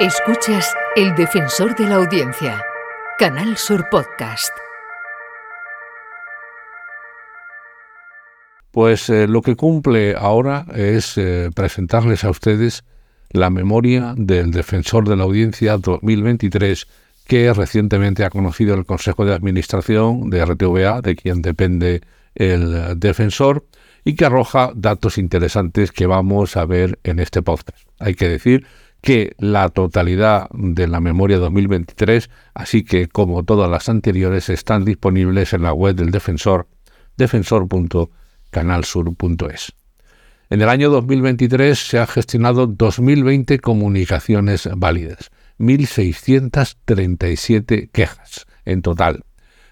Escuchas El Defensor de la Audiencia, Canal Sur Podcast. Pues eh, lo que cumple ahora es eh, presentarles a ustedes la memoria del Defensor de la Audiencia 2023 que recientemente ha conocido el Consejo de Administración de RTVA, de quien depende el defensor, y que arroja datos interesantes que vamos a ver en este podcast. Hay que decir que la totalidad de la memoria 2023, así que como todas las anteriores, están disponibles en la web del defensor, defensor.canalsur.es. En el año 2023 se han gestionado 2.020 comunicaciones válidas, 1.637 quejas en total.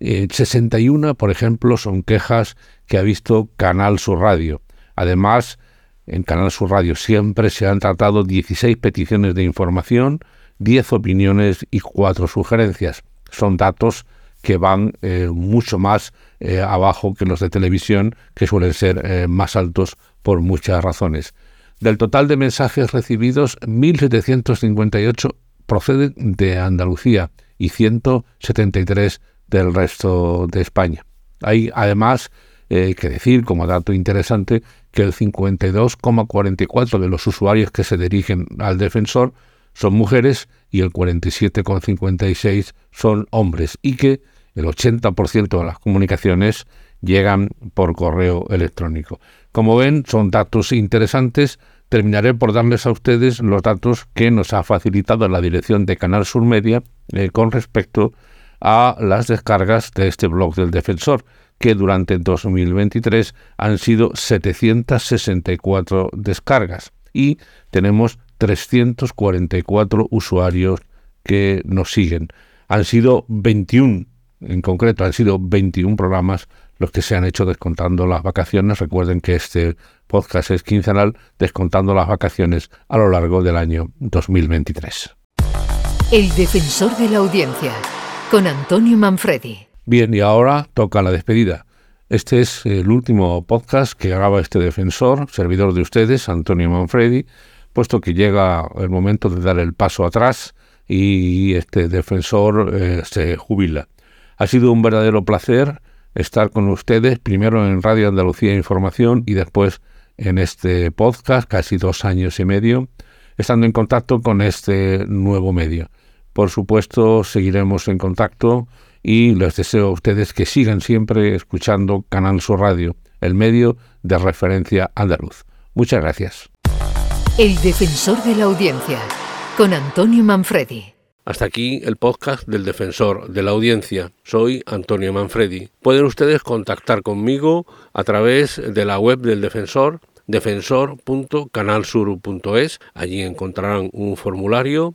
61, eh, por ejemplo, son quejas que ha visto Canal Sur Radio. Además, en Canal Sur Radio siempre se han tratado 16 peticiones de información, 10 opiniones y 4 sugerencias. Son datos que van eh, mucho más eh, abajo que los de televisión, que suelen ser eh, más altos por muchas razones. Del total de mensajes recibidos, 1.758 proceden de Andalucía y 173 del resto de España. Hay además que decir, como dato interesante, que el 52,44 de los usuarios que se dirigen al defensor son mujeres y el 47,56 son hombres y que el 80% de las comunicaciones llegan por correo electrónico. Como ven, son datos interesantes. Terminaré por darles a ustedes los datos que nos ha facilitado la dirección de Canal Sur Media eh, con respecto a las descargas de este blog del defensor que durante 2023 han sido 764 descargas y tenemos 344 usuarios que nos siguen. Han sido 21, en concreto, han sido 21 programas los que se han hecho descontando las vacaciones. Recuerden que este podcast es quincenal, descontando las vacaciones a lo largo del año 2023. El defensor de la audiencia, con Antonio Manfredi. Bien, y ahora toca la despedida. Este es el último podcast que graba este defensor, servidor de ustedes, Antonio Manfredi, puesto que llega el momento de dar el paso atrás y este defensor eh, se jubila. Ha sido un verdadero placer estar con ustedes, primero en Radio Andalucía Información y después en este podcast, casi dos años y medio, estando en contacto con este nuevo medio. Por supuesto, seguiremos en contacto y les deseo a ustedes que sigan siempre escuchando Canal Sur Radio, el medio de referencia andaluz. Muchas gracias. El defensor de la audiencia, con Antonio Manfredi. Hasta aquí el podcast del defensor de la audiencia. Soy Antonio Manfredi. Pueden ustedes contactar conmigo a través de la web del defensor defensor.canalsur.es. Allí encontrarán un formulario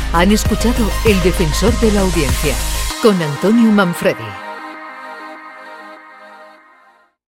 han escuchado El Defensor de la Audiencia con Antonio Manfredi.